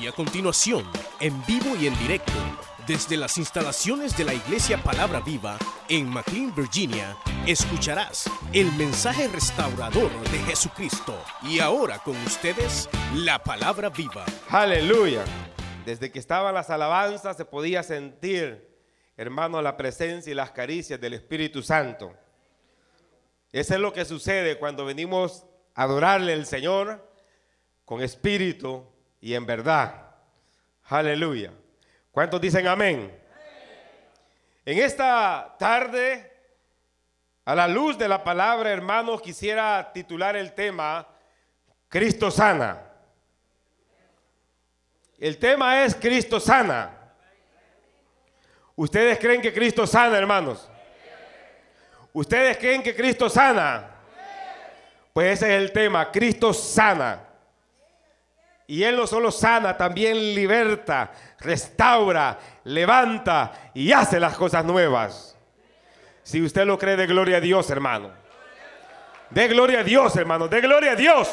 Y a continuación, en vivo y en directo, desde las instalaciones de la Iglesia Palabra Viva en McLean, Virginia, escucharás el mensaje restaurador de Jesucristo. Y ahora con ustedes, la Palabra Viva. Aleluya. Desde que estaban las alabanzas se podía sentir, hermano, la presencia y las caricias del Espíritu Santo. Eso es lo que sucede cuando venimos a adorarle al Señor con espíritu y en verdad. Aleluya. ¿Cuántos dicen amén? En esta tarde, a la luz de la palabra, hermanos, quisiera titular el tema Cristo sana. El tema es Cristo sana. ¿Ustedes creen que Cristo sana, hermanos? ¿Ustedes creen que Cristo sana? Pues ese es el tema, Cristo sana. Y Él no solo sana, también liberta, restaura, levanta y hace las cosas nuevas. Si usted lo cree, de gloria a Dios, hermano. De gloria a Dios, hermano. De gloria a Dios.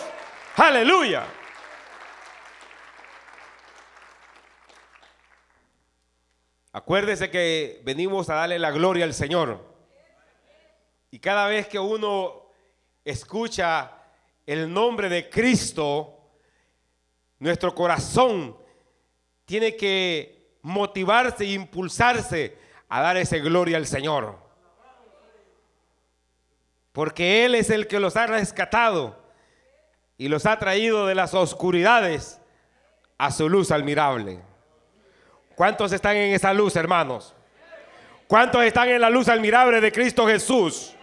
Aleluya. Acuérdese que venimos a darle la gloria al Señor. Y cada vez que uno escucha el nombre de Cristo, nuestro corazón tiene que motivarse e impulsarse a dar esa gloria al Señor. Porque Él es el que los ha rescatado y los ha traído de las oscuridades a su luz admirable. ¿Cuántos están en esa luz, hermanos? ¿Cuántos están en la luz admirable de Cristo Jesús?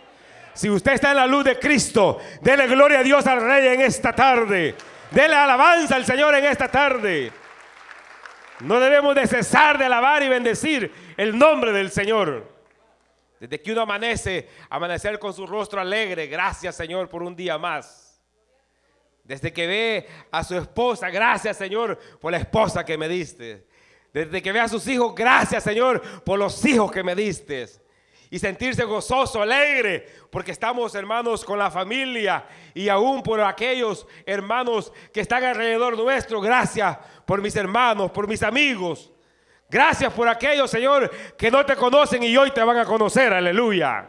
Si usted está en la luz de Cristo, dele gloria a Dios al Rey en esta tarde. Dele alabanza al Señor en esta tarde. No debemos de cesar de alabar y bendecir el nombre del Señor. Desde que uno amanece, amanecer con su rostro alegre. Gracias Señor por un día más. Desde que ve a su esposa, gracias Señor por la esposa que me diste. Desde que ve a sus hijos, gracias Señor por los hijos que me diste y sentirse gozoso, alegre, porque estamos hermanos con la familia y aún por aquellos hermanos que están alrededor nuestro. Gracias por mis hermanos, por mis amigos. Gracias por aquellos, Señor, que no te conocen y hoy te van a conocer. Aleluya.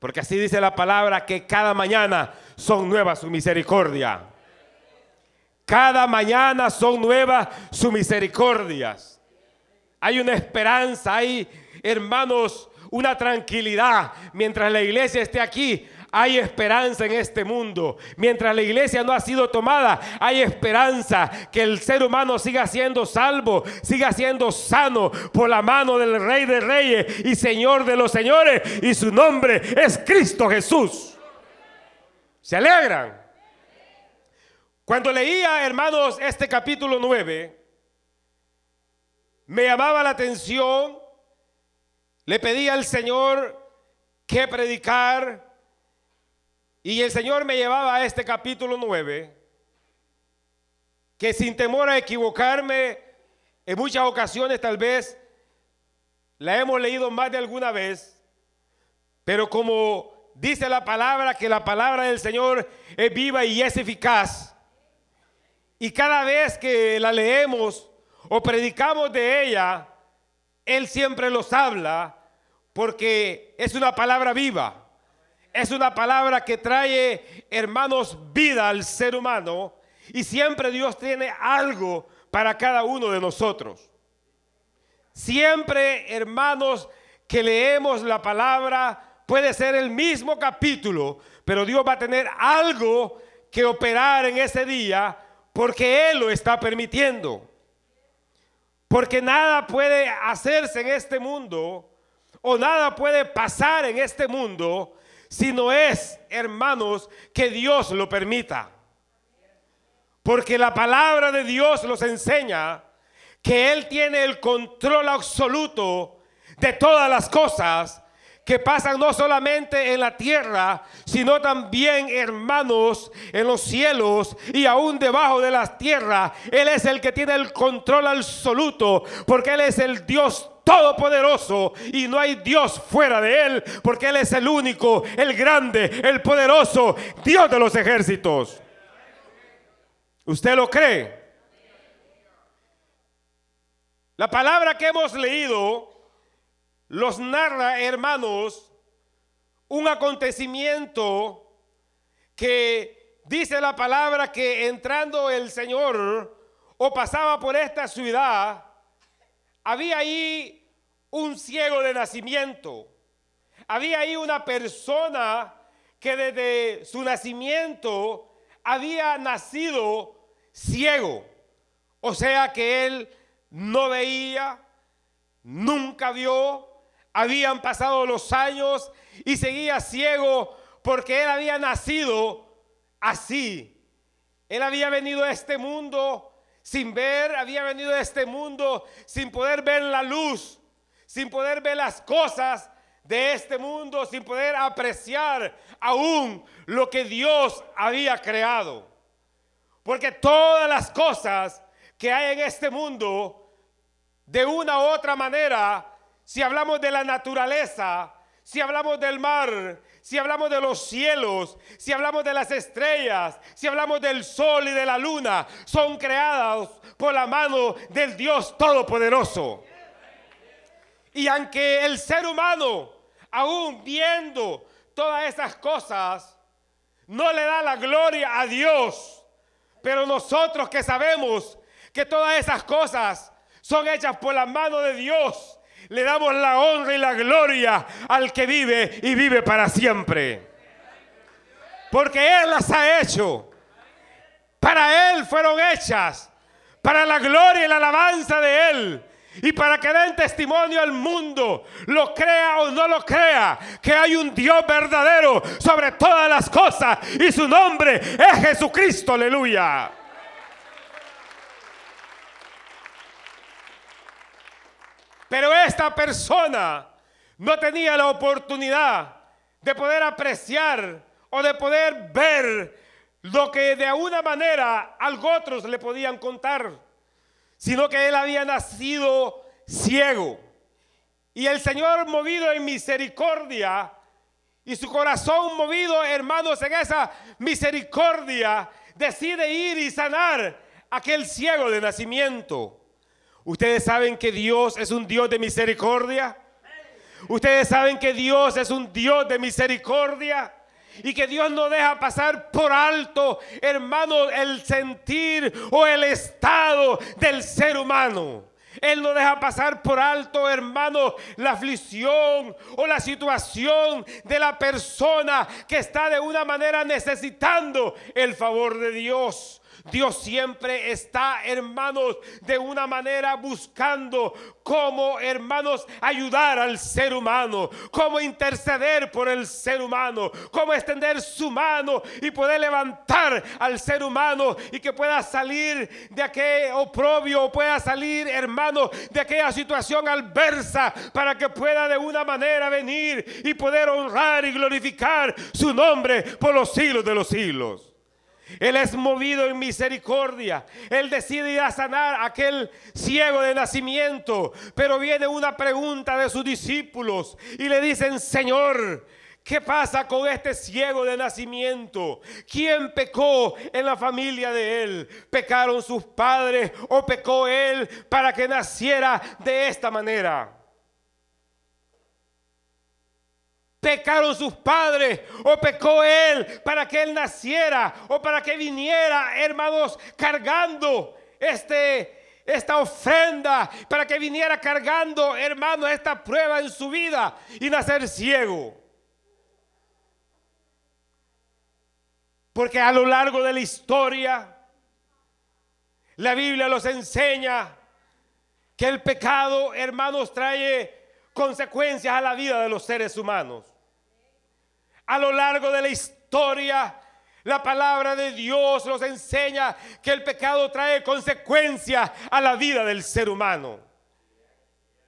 Porque así dice la palabra que cada mañana son nuevas su misericordia. Cada mañana son nuevas sus misericordias. Hay una esperanza, hay hermanos una tranquilidad. Mientras la iglesia esté aquí, hay esperanza en este mundo. Mientras la iglesia no ha sido tomada, hay esperanza que el ser humano siga siendo salvo, siga siendo sano por la mano del Rey de Reyes y Señor de los Señores. Y su nombre es Cristo Jesús. ¿Se alegran? Cuando leía, hermanos, este capítulo 9, me llamaba la atención le pedí al Señor que predicar y el Señor me llevaba a este capítulo 9, que sin temor a equivocarme, en muchas ocasiones tal vez la hemos leído más de alguna vez, pero como dice la palabra, que la palabra del Señor es viva y es eficaz, y cada vez que la leemos o predicamos de ella, él siempre los habla porque es una palabra viva. Es una palabra que trae, hermanos, vida al ser humano. Y siempre Dios tiene algo para cada uno de nosotros. Siempre, hermanos, que leemos la palabra, puede ser el mismo capítulo, pero Dios va a tener algo que operar en ese día porque Él lo está permitiendo. Porque nada puede hacerse en este mundo o nada puede pasar en este mundo si no es, hermanos, que Dios lo permita. Porque la palabra de Dios nos enseña que Él tiene el control absoluto de todas las cosas que pasan no solamente en la tierra, sino también, hermanos, en los cielos y aún debajo de las tierras. Él es el que tiene el control absoluto, porque Él es el Dios todopoderoso y no hay Dios fuera de Él, porque Él es el único, el grande, el poderoso, Dios de los ejércitos. ¿Usted lo cree? La palabra que hemos leído los narra, hermanos, un acontecimiento que dice la palabra que entrando el Señor o pasaba por esta ciudad, había ahí un ciego de nacimiento. Había ahí una persona que desde su nacimiento había nacido ciego. O sea que él no veía, nunca vio, habían pasado los años y seguía ciego porque él había nacido así. Él había venido a este mundo sin ver, había venido a este mundo sin poder ver la luz, sin poder ver las cosas de este mundo, sin poder apreciar aún lo que Dios había creado. Porque todas las cosas que hay en este mundo, de una u otra manera, si hablamos de la naturaleza, si hablamos del mar, si hablamos de los cielos, si hablamos de las estrellas, si hablamos del sol y de la luna, son creadas por la mano del Dios Todopoderoso. Y aunque el ser humano, aún viendo todas esas cosas, no le da la gloria a Dios, pero nosotros que sabemos que todas esas cosas son hechas por la mano de Dios, le damos la honra y la gloria al que vive y vive para siempre. Porque Él las ha hecho. Para Él fueron hechas. Para la gloria y la alabanza de Él. Y para que den testimonio al mundo, lo crea o no lo crea, que hay un Dios verdadero sobre todas las cosas y su nombre es Jesucristo, aleluya. Pero esta persona no tenía la oportunidad de poder apreciar o de poder ver lo que de alguna manera algo otros le podían contar, sino que él había nacido ciego. Y el Señor movido en misericordia y su corazón movido, hermanos, en esa misericordia, decide ir y sanar aquel ciego de nacimiento. Ustedes saben que Dios es un Dios de misericordia. Ustedes saben que Dios es un Dios de misericordia. Y que Dios no deja pasar por alto, hermano, el sentir o el estado del ser humano. Él no deja pasar por alto, hermano, la aflicción o la situación de la persona que está de una manera necesitando el favor de Dios. Dios siempre está, hermanos, de una manera buscando cómo, hermanos, ayudar al ser humano, cómo interceder por el ser humano, cómo extender su mano y poder levantar al ser humano y que pueda salir de aquel oprobio, pueda salir, hermano, de aquella situación adversa para que pueda de una manera venir y poder honrar y glorificar su nombre por los siglos de los siglos. Él es movido en misericordia. Él decide ir a sanar a aquel ciego de nacimiento. Pero viene una pregunta de sus discípulos y le dicen, Señor, ¿Qué pasa con este ciego de nacimiento? ¿Quién pecó en la familia de él? ¿Pecaron sus padres o pecó él para que naciera de esta manera? Pecaron sus padres o pecó él para que él naciera o para que viniera, hermanos, cargando este, esta ofrenda, para que viniera cargando, hermanos, esta prueba en su vida y nacer ciego. Porque a lo largo de la historia, la Biblia los enseña que el pecado, hermanos, trae consecuencias a la vida de los seres humanos. A lo largo de la historia, la palabra de Dios nos enseña que el pecado trae consecuencias a la vida del ser humano.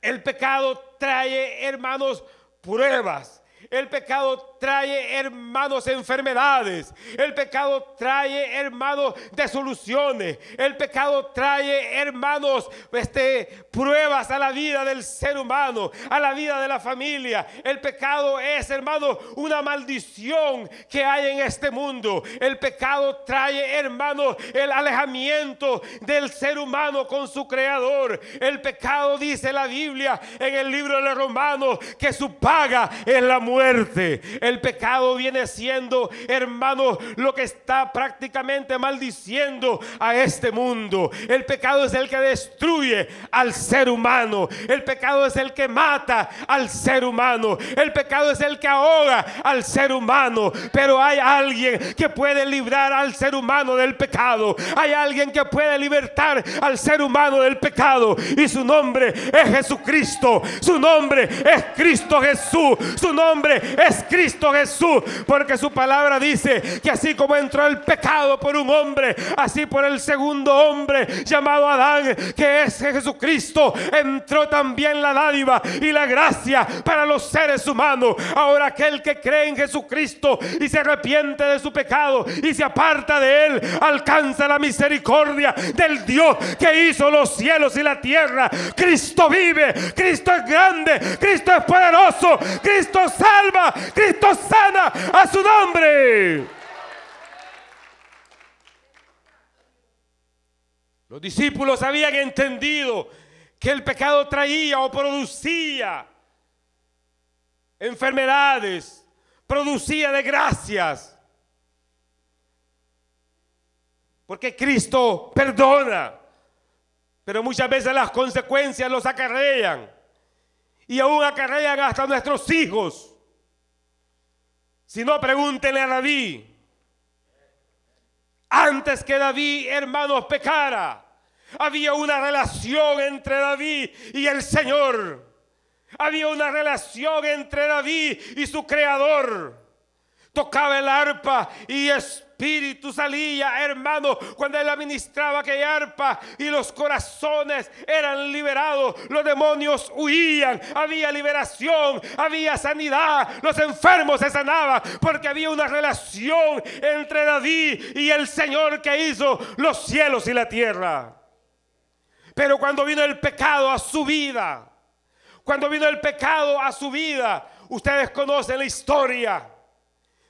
El pecado trae, hermanos, pruebas. El pecado trae, hermanos, enfermedades. El pecado trae, hermanos, desoluciones. El pecado trae, hermanos, este, pruebas a la vida del ser humano, a la vida de la familia. El pecado es, hermanos, una maldición que hay en este mundo. El pecado trae, hermanos, el alejamiento del ser humano con su creador. El pecado, dice la Biblia en el libro de los Romanos, que su paga es la muerte. El pecado viene siendo, hermanos, lo que está prácticamente maldiciendo a este mundo. El pecado es el que destruye al ser humano. El pecado es el que mata al ser humano. El pecado es el que ahoga al ser humano. Pero hay alguien que puede librar al ser humano del pecado. Hay alguien que puede libertar al ser humano del pecado. Y su nombre es Jesucristo. Su nombre es Cristo Jesús. Su nombre es Cristo Jesús. Porque su palabra dice que así como entró el pecado por un hombre, así por el segundo hombre llamado Adán, que es Jesucristo, entró también la dádiva y la gracia para los seres humanos. Ahora aquel que cree en Jesucristo y se arrepiente de su pecado y se aparta de él, alcanza la misericordia del Dios que hizo los cielos y la tierra. Cristo vive, Cristo es grande, Cristo es poderoso, Cristo salva, Cristo sana a su nombre. Los discípulos habían entendido que el pecado traía o producía enfermedades, producía desgracias. Porque Cristo perdona, pero muchas veces las consecuencias los acarrean y aún acarrean hasta nuestros hijos. Si no, pregúntenle a David. Antes que David, hermanos, pecara, había una relación entre David y el Señor. Había una relación entre David y su creador. Tocaba el arpa y espíritu salía, hermano, cuando él administraba aquella arpa y los corazones eran liberados, los demonios huían, había liberación, había sanidad, los enfermos se sanaban, porque había una relación entre David y el Señor que hizo los cielos y la tierra. Pero cuando vino el pecado a su vida, cuando vino el pecado a su vida, ustedes conocen la historia.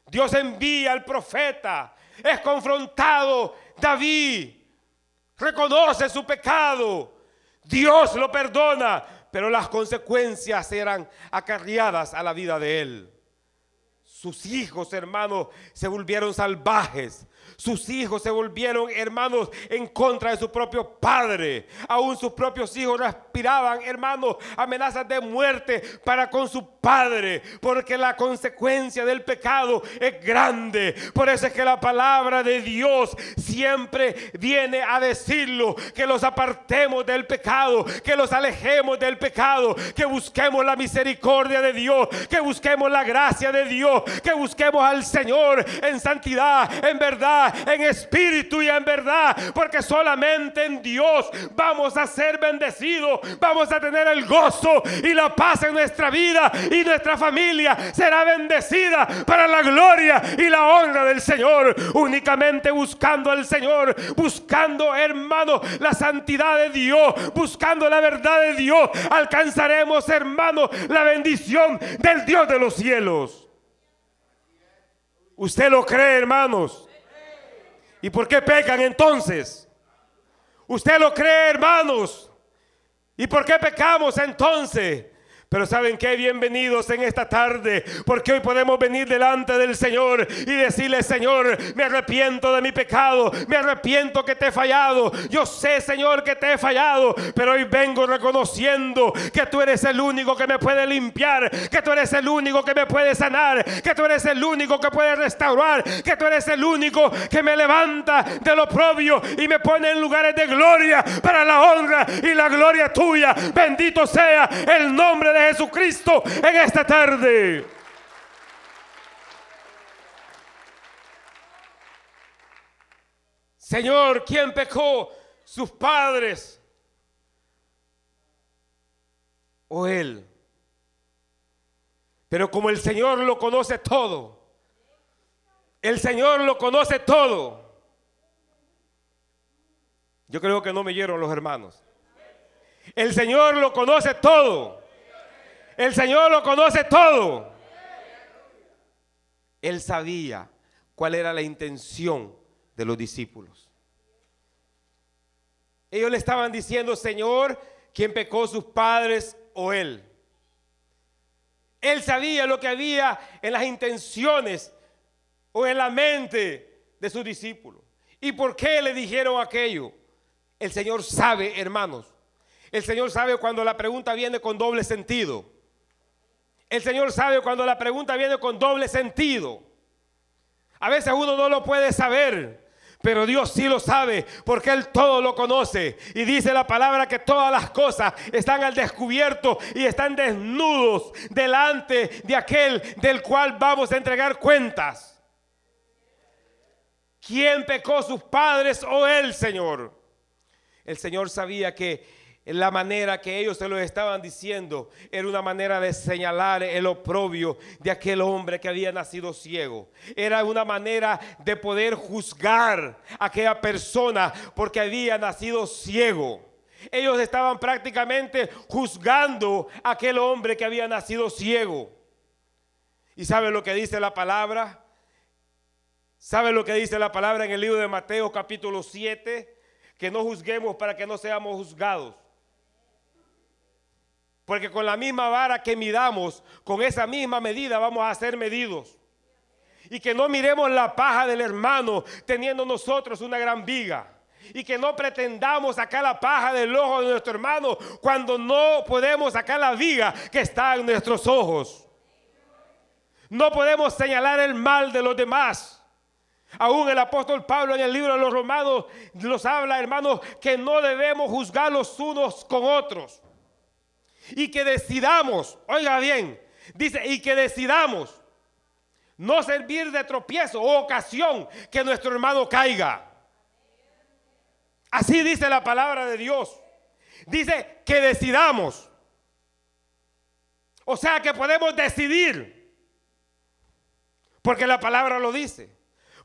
Dios envía al profeta, es confrontado David, reconoce su pecado, Dios lo perdona, pero las consecuencias eran acarreadas a la vida de él. Sus hijos, hermanos, se volvieron salvajes. Sus hijos se volvieron hermanos en contra de su propio padre. Aún sus propios hijos respiraban, hermanos, amenazas de muerte para con su padre. Porque la consecuencia del pecado es grande. Por eso es que la palabra de Dios siempre viene a decirlo. Que los apartemos del pecado. Que los alejemos del pecado. Que busquemos la misericordia de Dios. Que busquemos la gracia de Dios. Que busquemos al Señor en santidad, en verdad en espíritu y en verdad, porque solamente en Dios vamos a ser bendecidos, vamos a tener el gozo y la paz en nuestra vida y nuestra familia será bendecida para la gloria y la honra del Señor, únicamente buscando al Señor, buscando hermano la santidad de Dios, buscando la verdad de Dios, alcanzaremos hermano la bendición del Dios de los cielos. ¿Usted lo cree, hermanos? ¿Y por qué pecan entonces? ¿Usted lo cree, hermanos? ¿Y por qué pecamos entonces? Pero saben que bienvenidos en esta tarde, porque hoy podemos venir delante del Señor y decirle, Señor, me arrepiento de mi pecado, me arrepiento que te he fallado. Yo sé, Señor, que te he fallado, pero hoy vengo reconociendo que tú eres el único que me puede limpiar, que tú eres el único que me puede sanar, que tú eres el único que puede restaurar, que tú eres el único que me levanta de lo propio y me pone en lugares de gloria para la honra y la gloria tuya. Bendito sea el nombre de Jesucristo en esta tarde. Señor, ¿quién pecó? ¿Sus padres? ¿O él? Pero como el Señor lo conoce todo, el Señor lo conoce todo. Yo creo que no me oyeron los hermanos. El Señor lo conoce todo. El Señor lo conoce todo. Él sabía cuál era la intención de los discípulos. Ellos le estaban diciendo, Señor, ¿quién pecó sus padres o él? Él sabía lo que había en las intenciones o en la mente de sus discípulos. ¿Y por qué le dijeron aquello? El Señor sabe, hermanos. El Señor sabe cuando la pregunta viene con doble sentido. El Señor sabe cuando la pregunta viene con doble sentido. A veces uno no lo puede saber, pero Dios sí lo sabe porque Él todo lo conoce. Y dice la palabra que todas las cosas están al descubierto y están desnudos delante de aquel del cual vamos a entregar cuentas. ¿Quién pecó sus padres o Él, Señor? El Señor sabía que la manera que ellos se lo estaban diciendo era una manera de señalar el oprobio de aquel hombre que había nacido ciego. Era una manera de poder juzgar a aquella persona porque había nacido ciego. Ellos estaban prácticamente juzgando a aquel hombre que había nacido ciego. ¿Y sabe lo que dice la palabra? ¿Sabe lo que dice la palabra en el libro de Mateo capítulo 7? Que no juzguemos para que no seamos juzgados. Porque con la misma vara que midamos, con esa misma medida vamos a ser medidos. Y que no miremos la paja del hermano teniendo nosotros una gran viga. Y que no pretendamos sacar la paja del ojo de nuestro hermano cuando no podemos sacar la viga que está en nuestros ojos. No podemos señalar el mal de los demás. Aún el apóstol Pablo en el libro de los Romanos nos habla, hermanos, que no debemos juzgar los unos con otros y que decidamos, oiga bien, dice, y que decidamos no servir de tropiezo o ocasión que nuestro hermano caiga. Así dice la palabra de Dios. Dice que decidamos. O sea que podemos decidir. Porque la palabra lo dice.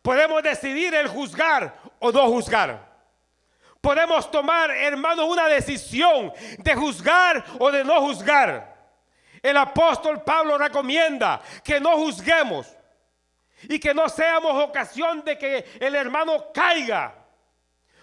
Podemos decidir el juzgar o no juzgar podemos tomar, hermanos, una decisión de juzgar o de no juzgar. El apóstol Pablo recomienda que no juzguemos y que no seamos ocasión de que el hermano caiga.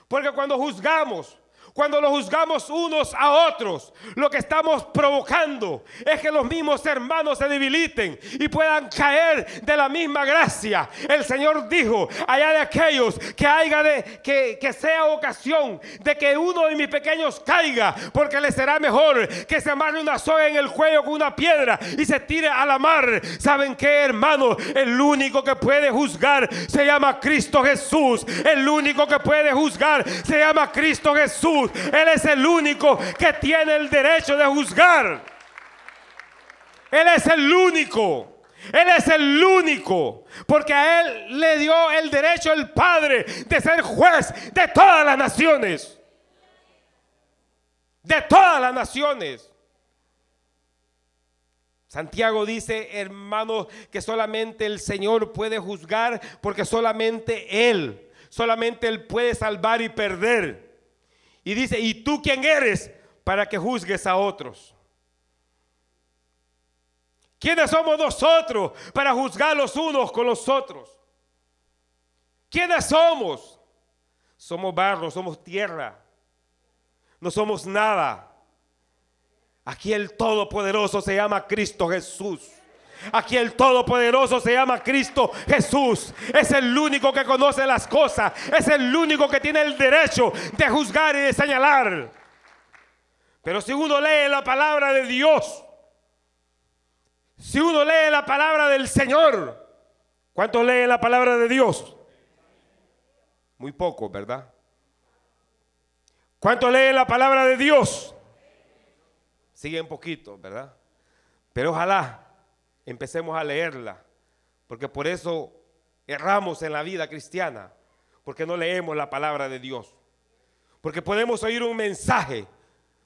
Porque cuando juzgamos, cuando lo juzgamos unos a otros, lo que estamos provocando es que los mismos hermanos se debiliten y puedan caer de la misma gracia. El Señor dijo, allá de aquellos que haya que, que sea ocasión de que uno de mis pequeños caiga, porque le será mejor que se amarre una soga en el cuello con una piedra y se tire a la mar. ¿Saben qué, hermano? El único que puede juzgar se llama Cristo Jesús. El único que puede juzgar se llama Cristo Él es el único que tiene el derecho de juzgar. Él es el único. Él es el único, porque a Él le dio el derecho el Padre de ser juez de todas las naciones. De todas las naciones. Santiago dice, hermanos, que solamente el Señor puede juzgar porque solamente Él, solamente Él puede salvar y perder. Y dice, ¿y tú quién eres para que juzgues a otros? ¿Quiénes somos nosotros para juzgar los unos con los otros? ¿Quiénes somos? Somos barro, somos tierra. No somos nada. Aquí el Todopoderoso se llama Cristo Jesús. Aquí el Todopoderoso se llama Cristo Jesús. Es el único que conoce las cosas. Es el único que tiene el derecho de juzgar y de señalar. Pero si uno lee la palabra de Dios, si uno lee la palabra del Señor, ¿cuántos leen la palabra de Dios? Muy pocos, ¿verdad? ¿Cuántos leen la palabra de Dios? Siguen poquito, ¿verdad? Pero ojalá empecemos a leerla, porque por eso erramos en la vida cristiana, porque no leemos la palabra de Dios. Porque podemos oír un mensaje,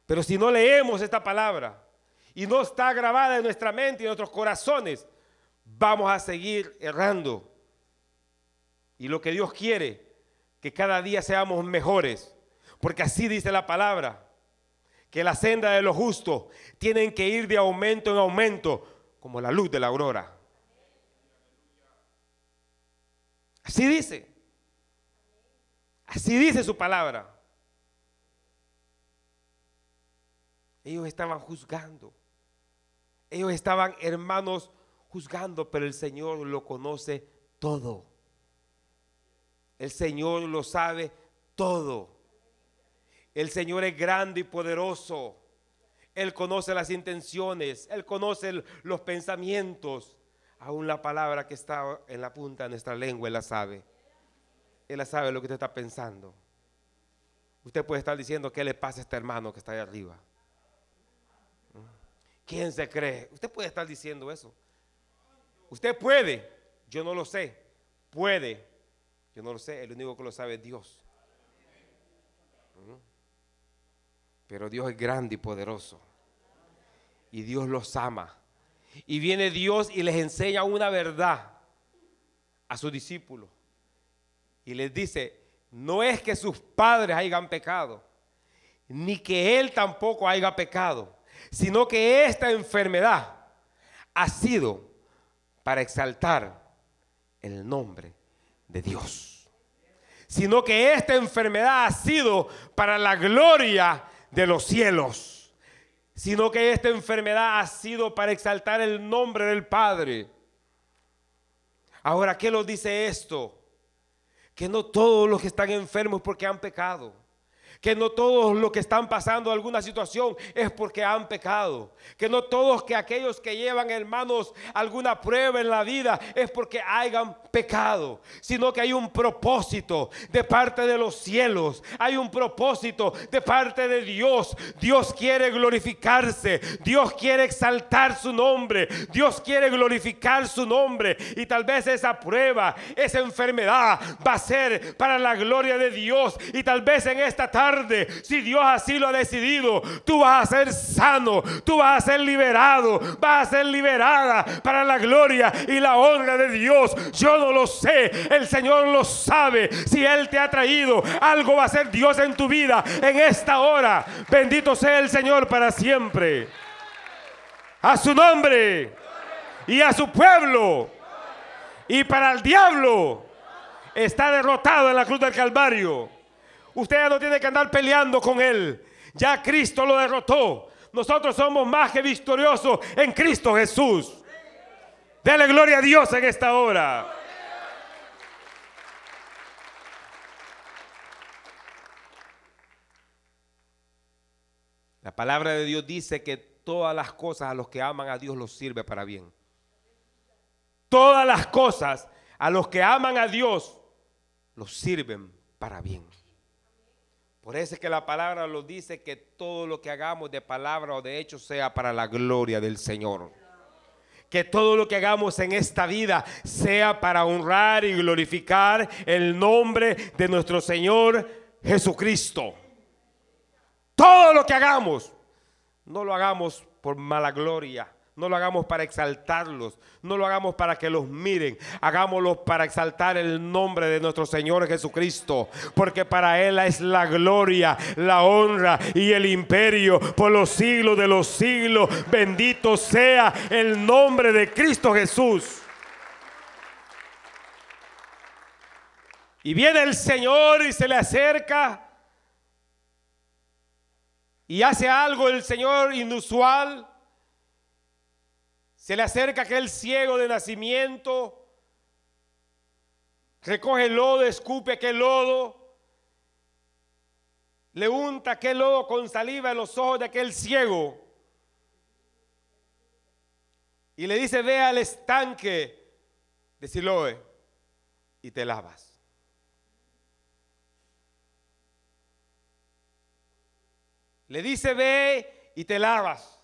pero si no leemos esta palabra y no está grabada en nuestra mente y en nuestros corazones, vamos a seguir errando. Y lo que Dios quiere, que cada día seamos mejores, porque así dice la palabra, que la senda de los justos tienen que ir de aumento en aumento, como la luz de la aurora. Así dice. Así dice su palabra. Ellos estaban juzgando. Ellos estaban, hermanos, juzgando, pero el Señor lo conoce todo. El Señor lo sabe todo. El Señor es grande y poderoso. Él conoce las intenciones, Él conoce los pensamientos. Aún la palabra que está en la punta de nuestra lengua, Él la sabe. Él la sabe lo que usted está pensando. Usted puede estar diciendo qué le pasa a este hermano que está ahí arriba. ¿Quién se cree? Usted puede estar diciendo eso. Usted puede, yo no lo sé. Puede, yo no lo sé. El único que lo sabe es Dios. Pero Dios es grande y poderoso. Y Dios los ama. Y viene Dios y les enseña una verdad a sus discípulos. Y les dice, no es que sus padres hayan pecado, ni que Él tampoco haya pecado sino que esta enfermedad ha sido para exaltar el nombre de Dios. Sino que esta enfermedad ha sido para la gloria de los cielos. Sino que esta enfermedad ha sido para exaltar el nombre del Padre. Ahora, ¿qué nos dice esto? Que no todos los que están enfermos porque han pecado que no todos los que están pasando alguna situación es porque han pecado, que no todos que aquellos que llevan hermanos alguna prueba en la vida es porque hayan pecado, sino que hay un propósito de parte de los cielos, hay un propósito de parte de Dios. Dios quiere glorificarse, Dios quiere exaltar su nombre, Dios quiere glorificar su nombre y tal vez esa prueba, esa enfermedad va a ser para la gloria de Dios y tal vez en esta tarde si Dios así lo ha decidido, tú vas a ser sano, tú vas a ser liberado, vas a ser liberada para la gloria y la honra de Dios. Yo no lo sé, el Señor lo sabe. Si Él te ha traído, algo va a ser Dios en tu vida en esta hora. Bendito sea el Señor para siempre. A su nombre y a su pueblo. Y para el diablo está derrotado en la cruz del Calvario. Usted no tiene que andar peleando con él. Ya Cristo lo derrotó. Nosotros somos más que victoriosos en Cristo Jesús. Dele gloria a Dios en esta hora. La palabra de Dios dice que todas las cosas a los que aman a Dios los sirve para bien. Todas las cosas a los que aman a Dios los sirven para bien. Por eso es que la palabra lo dice que todo lo que hagamos de palabra o de hecho sea para la gloria del Señor. Que todo lo que hagamos en esta vida sea para honrar y glorificar el nombre de nuestro Señor Jesucristo. Todo lo que hagamos, no lo hagamos por mala gloria no lo hagamos para exaltarlos, no lo hagamos para que los miren, hagámoslo para exaltar el nombre de nuestro Señor Jesucristo, porque para Él es la gloria, la honra y el imperio por los siglos de los siglos. Bendito sea el nombre de Cristo Jesús. Y viene el Señor y se le acerca y hace algo el Señor inusual se le acerca aquel ciego de nacimiento, recoge el lodo, escupe aquel lodo, le unta aquel lodo con saliva en los ojos de aquel ciego y le dice, ve al estanque de Siloe y te lavas. Le dice, ve y te lavas.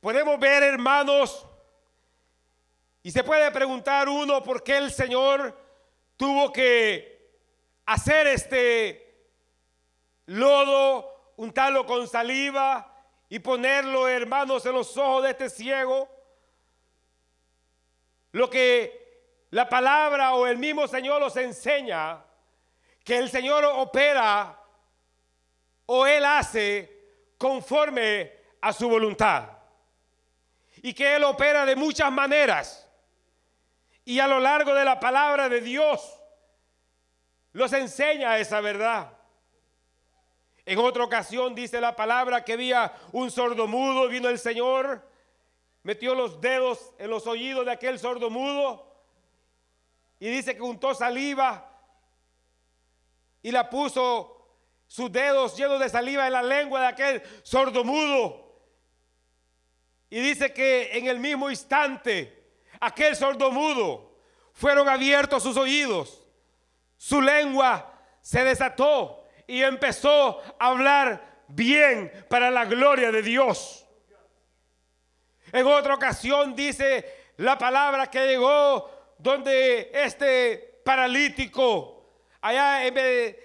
Podemos ver, hermanos, y se puede preguntar uno por qué el Señor tuvo que hacer este lodo, untarlo con saliva y ponerlo, hermanos, en los ojos de este ciego. Lo que la palabra o el mismo Señor los enseña, que el Señor opera o Él hace conforme a su voluntad. Y que Él opera de muchas maneras. Y a lo largo de la palabra de Dios los enseña esa verdad. En otra ocasión dice la palabra que había un sordo mudo, vino el Señor, metió los dedos en los oídos de aquel sordo mudo y dice que untó saliva y la puso sus dedos llenos de saliva en la lengua de aquel sordo mudo. Y dice que en el mismo instante aquel sordo mudo fueron abiertos sus oídos, su lengua se desató y empezó a hablar bien para la gloria de Dios. En otra ocasión dice la palabra que llegó donde este paralítico allá en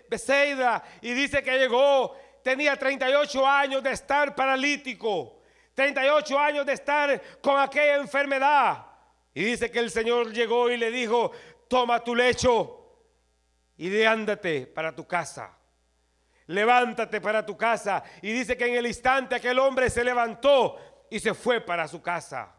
Beseida y dice que llegó, tenía 38 años de estar paralítico, 38 años de estar con aquella enfermedad. Y dice que el Señor llegó y le dijo, toma tu lecho y de ándate para tu casa levántate para tu casa. Y dice que en el instante aquel hombre se levantó y se fue para su casa.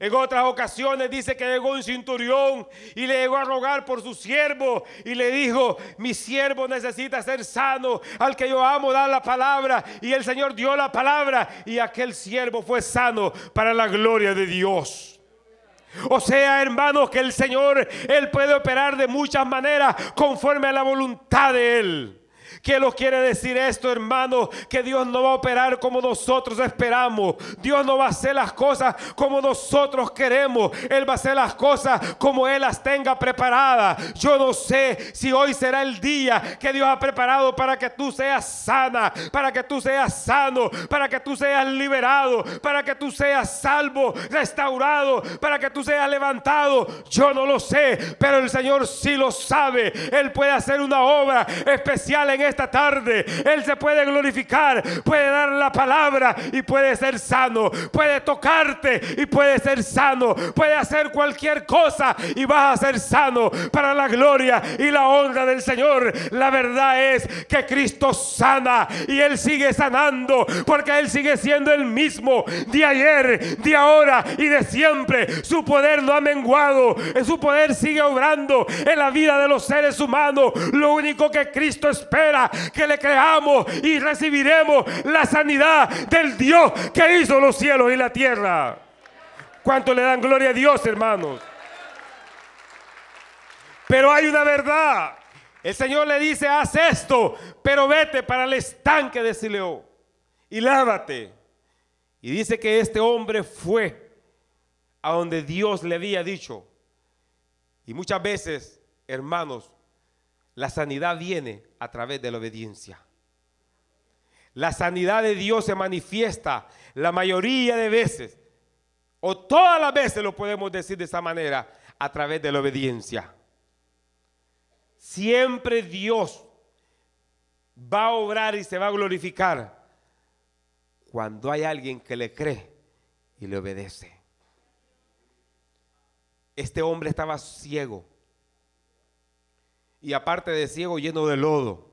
En otras ocasiones dice que llegó un cinturión y le llegó a rogar por su siervo y le dijo, mi siervo necesita ser sano, al que yo amo dar la palabra. Y el Señor dio la palabra y aquel siervo fue sano para la gloria de Dios. O sea, hermanos, que el Señor, Él puede operar de muchas maneras conforme a la voluntad de Él. ¿Qué nos quiere decir esto, hermano? Que Dios no va a operar como nosotros esperamos. Dios no va a hacer las cosas como nosotros queremos. Él va a hacer las cosas como Él las tenga preparadas. Yo no sé si hoy será el día que Dios ha preparado para que tú seas sana, para que tú seas sano, para que tú seas liberado, para que tú seas salvo, restaurado, para que tú seas levantado. Yo no lo sé, pero el Señor sí lo sabe. Él puede hacer una obra especial en este esta tarde. Él se puede glorificar, puede dar la palabra y puede ser sano, puede tocarte y puede ser sano, puede hacer cualquier cosa y vas a ser sano para la gloria y la honra del Señor. La verdad es que Cristo sana y Él sigue sanando porque Él sigue siendo el mismo de ayer, de ahora y de siempre. Su poder no ha menguado, su poder sigue obrando en la vida de los seres humanos. Lo único que Cristo espera que le creamos y recibiremos la sanidad del Dios que hizo los cielos y la tierra. ¿Cuánto le dan gloria a Dios, hermanos? Pero hay una verdad. El Señor le dice, haz esto, pero vete para el estanque de Sileo y lávate. Y dice que este hombre fue a donde Dios le había dicho. Y muchas veces, hermanos, la sanidad viene a través de la obediencia. La sanidad de Dios se manifiesta la mayoría de veces, o todas las veces lo podemos decir de esa manera, a través de la obediencia. Siempre Dios va a obrar y se va a glorificar cuando hay alguien que le cree y le obedece. Este hombre estaba ciego y aparte de ciego lleno de lodo.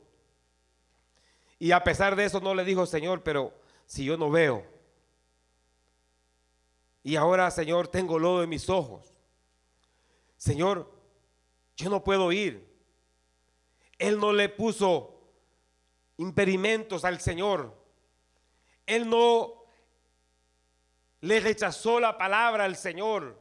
Y a pesar de eso no le dijo, Señor, pero si yo no veo. Y ahora, Señor, tengo lodo en mis ojos. Señor, yo no puedo ir. Él no le puso impedimentos al Señor. Él no le rechazó la palabra al Señor.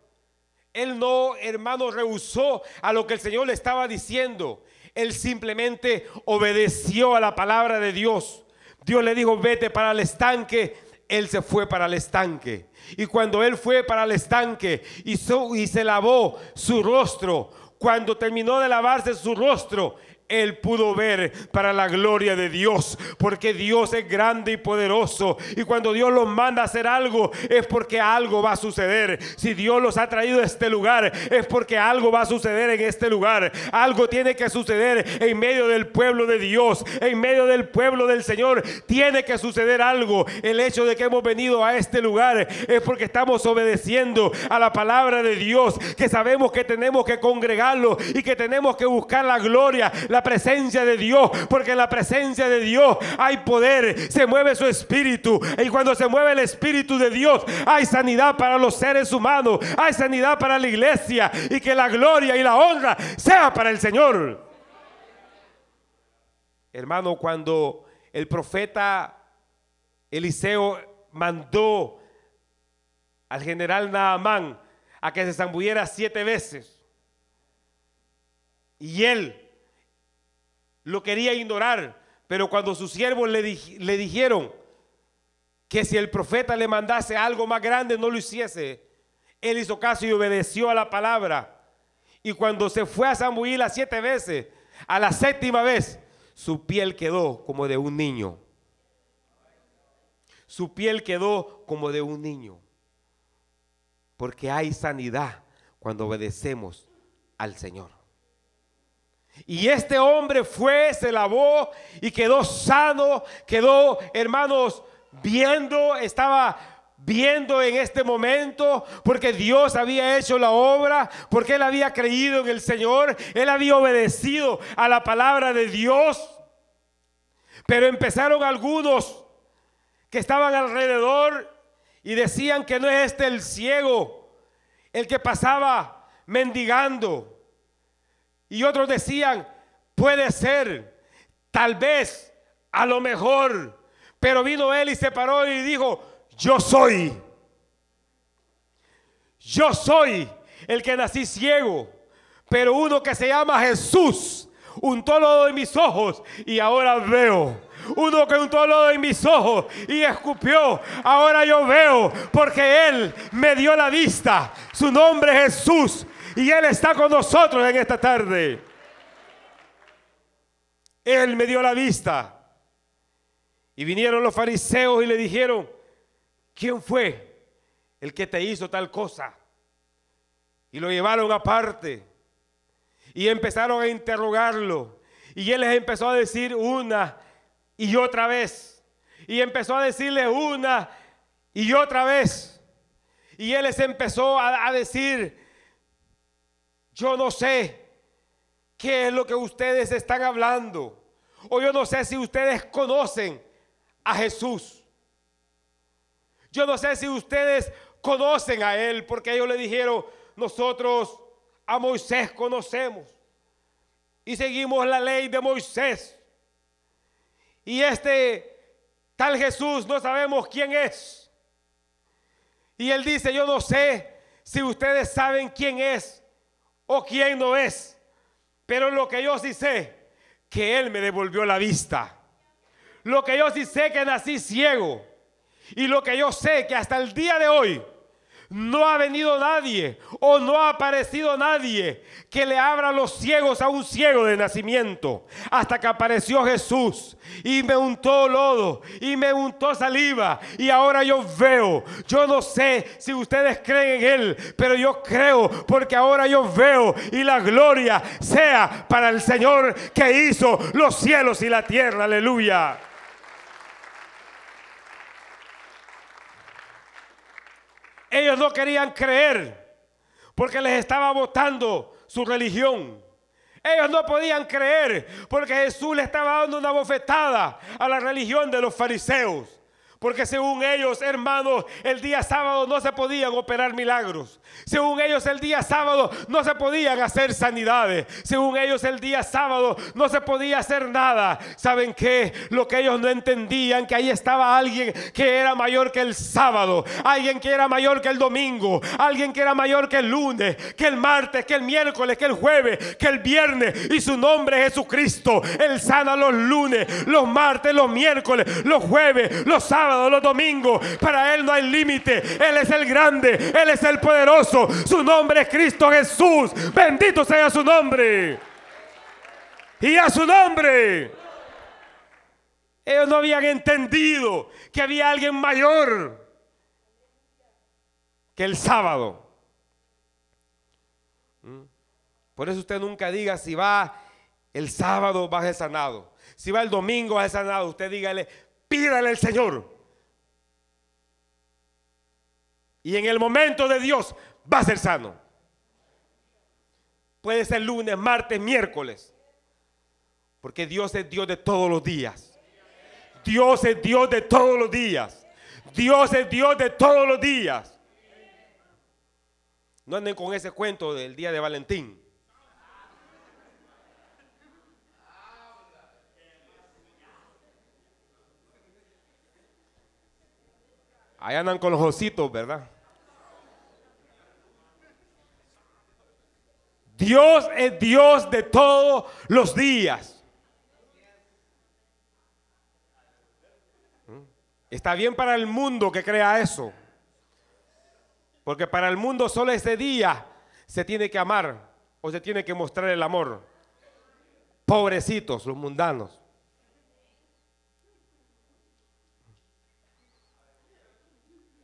Él no, hermano, rehusó a lo que el Señor le estaba diciendo. Él simplemente obedeció a la palabra de Dios. Dios le dijo, vete para el estanque. Él se fue para el estanque. Y cuando él fue para el estanque y, se lavó su rostro, cuando terminó de lavarse su rostro, él pudo ver para la gloria de Dios, porque Dios es grande y poderoso. Y cuando Dios los manda a hacer algo, es porque algo va a suceder. Si Dios los ha traído a este lugar, es porque algo va a suceder en este lugar. Algo tiene que suceder en medio del pueblo de Dios, en medio del pueblo del Señor. Tiene que suceder algo. El hecho de que hemos venido a este lugar es porque estamos obedeciendo a la palabra de Dios, que sabemos que tenemos que congregarlo y que tenemos que buscar la gloria, presencia de Dios, porque en la presencia de Dios hay poder, se mueve su espíritu. Y cuando se mueve el espíritu de Dios, hay sanidad para los seres humanos, hay sanidad para la iglesia y que la gloria y la honra sea para el Señor. Hermano, cuando el profeta Eliseo mandó al general Naamán a que se zambulliera siete veces, y él lo quería ignorar, pero cuando sus siervos le, le dijeron que si el profeta le mandase algo más grande no lo hiciese, él hizo caso y obedeció a la palabra. Y cuando se fue a Samuel las siete veces, a la séptima vez, su piel quedó como de un niño. Su piel quedó como de un niño. Porque hay sanidad cuando obedecemos al Señor. Y este hombre fue, se lavó y quedó sano, quedó, hermanos, viendo, estaba viendo en este momento, porque Dios había hecho la obra, porque él había creído en el Señor, él había obedecido a la palabra de Dios. Pero empezaron algunos que estaban alrededor y decían que no es este el ciego, el que pasaba mendigando. Y otros decían, puede ser, tal vez, a lo mejor. Pero vino él y se paró y dijo, yo soy. Yo soy el que nací ciego. Pero uno que se llama Jesús untó lo de mis ojos y ahora veo. Uno que untó lo de mis ojos y escupió, ahora yo veo, porque Él me dio la vista. Su nombre es Jesús y Él está con nosotros en esta tarde. Él me dio la vista. Y vinieron los fariseos y le dijeron, ¿quién fue el que te hizo tal cosa? Y lo llevaron aparte. Y empezaron a interrogarlo. Y él les empezó a decir una y otra vez. Y empezó a decirle una y otra vez. Y él les empezó a, a decir, yo no sé qué es lo que ustedes están hablando. O yo no sé si ustedes conocen a Jesús. Yo no sé si ustedes conocen a Él, porque ellos le dijeron, nosotros a Moisés conocemos y seguimos la ley de Moisés. Y este tal Jesús no sabemos quién es. Y él dice, yo no sé si ustedes saben quién es o quién no es. Pero lo que yo sí sé, que Él me devolvió la vista. Lo que yo sí sé, que nací ciego. Y lo que yo sé, que hasta el día de hoy no ha venido nadie o no ha aparecido nadie que le abra los ciegos a un ciego de nacimiento. Hasta que apareció Jesús y me untó lodo y me untó saliva y ahora yo veo. Yo no sé si ustedes creen en Él, pero yo creo porque ahora yo veo y la gloria sea para el Señor que hizo los cielos y la tierra. Aleluya. Ellos no querían creer porque les estaba votando su religión. Ellos no podían creer porque Jesús le estaba dando una bofetada a la religión de los fariseos. Porque según ellos, hermanos, el día sábado no se podían operar milagros. Según ellos, el día sábado no se podían hacer sanidades. Según ellos, el día sábado no se podía hacer nada. ¿Saben qué? Lo que ellos no entendían, que ahí estaba alguien que era mayor que el sábado. Alguien que era mayor que el domingo. Alguien que era mayor que el lunes, que el martes, que el miércoles, que el jueves, que el viernes. Y su nombre es Jesucristo. Él sana los lunes, los martes, los miércoles, los jueves, los sábados los domingos. Para Él no hay límite. Él es el grande, Él es el poderoso. Su nombre es Cristo Jesús. Bendito sea su nombre. y a su nombre. Ellos no habían entendido que había alguien mayor que el sábado. ¿Mm? Por eso usted nunca diga si va el sábado va a ser sanado. Si va el domingo va a ser sanado. Usted dígale, pídale al Señor. Y en el momento de Dios va a ser sano. Puede ser lunes, martes, miércoles. Porque Dios es Dios de todos los días. Dios es Dios de todos los días. Dios es Dios de todos los días. No anden con ese cuento del día de Valentín. Ahí andan con los ositos, ¿verdad? Dios es Dios de todos los días. ¿Mm? Está bien para el mundo que crea eso. Porque para el mundo solo ese día se tiene que amar o se tiene que mostrar el amor. Pobrecitos los mundanos.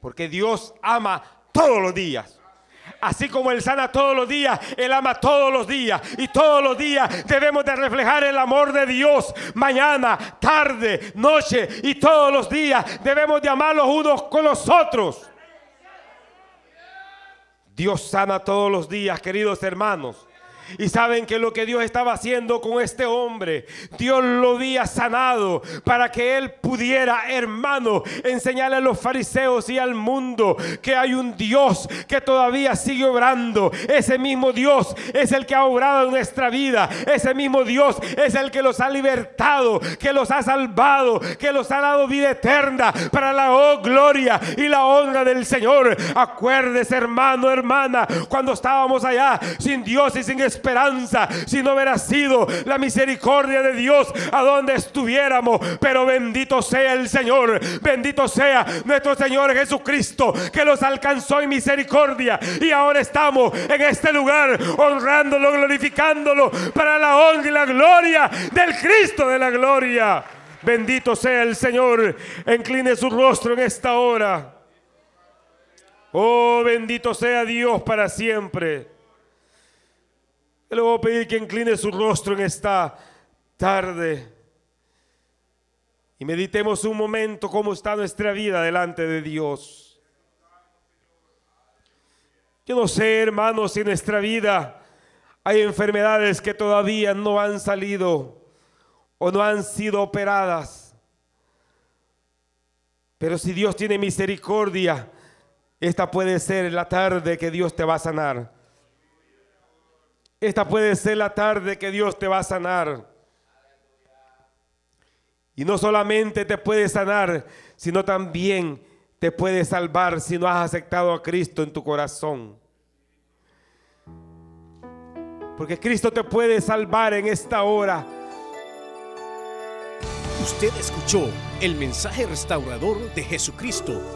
Porque Dios ama todos los días. Así como Él sana todos los días, Él ama todos los días. Y todos los días debemos de reflejar el amor de Dios. Mañana, tarde, noche y todos los días debemos de amar los unos con los otros. Dios sana todos los días, queridos hermanos. Y saben que lo que Dios estaba haciendo con este hombre, Dios lo había sanado para que él pudiera, hermano, enseñarle a los fariseos y al mundo que hay un Dios que todavía sigue obrando. Ese mismo Dios es el que ha obrado en nuestra vida. Ese mismo Dios es el que los ha libertado, que los ha salvado, que los ha dado vida eterna para la oh, gloria y la honra del Señor. Acuérdese, hermano, hermana, cuando estábamos allá sin Dios y sin Espíritu esperanza si no hubiera sido la misericordia de Dios a donde estuviéramos. Pero bendito sea el Señor, bendito sea nuestro Señor Jesucristo que los alcanzó en misericordia. Y ahora estamos en este lugar honrándolo, glorificándolo para la honra y la gloria del Cristo de la gloria. Bendito sea el Señor. Incline su rostro en esta hora. Oh, bendito sea Dios para siempre. Le voy a pedir que incline su rostro en esta tarde y meditemos un momento cómo está nuestra vida delante de Dios. Yo no sé, hermanos, si en nuestra vida hay enfermedades que todavía no han salido o no han sido operadas. Pero si Dios tiene misericordia, esta puede ser la tarde que Dios te va a sanar. Esta puede ser la tarde que Dios te va a sanar. Y no solamente te puede sanar, sino también te puede salvar si no has aceptado a Cristo en tu corazón. Porque Cristo te puede salvar en esta hora. Usted escuchó el mensaje restaurador de Jesucristo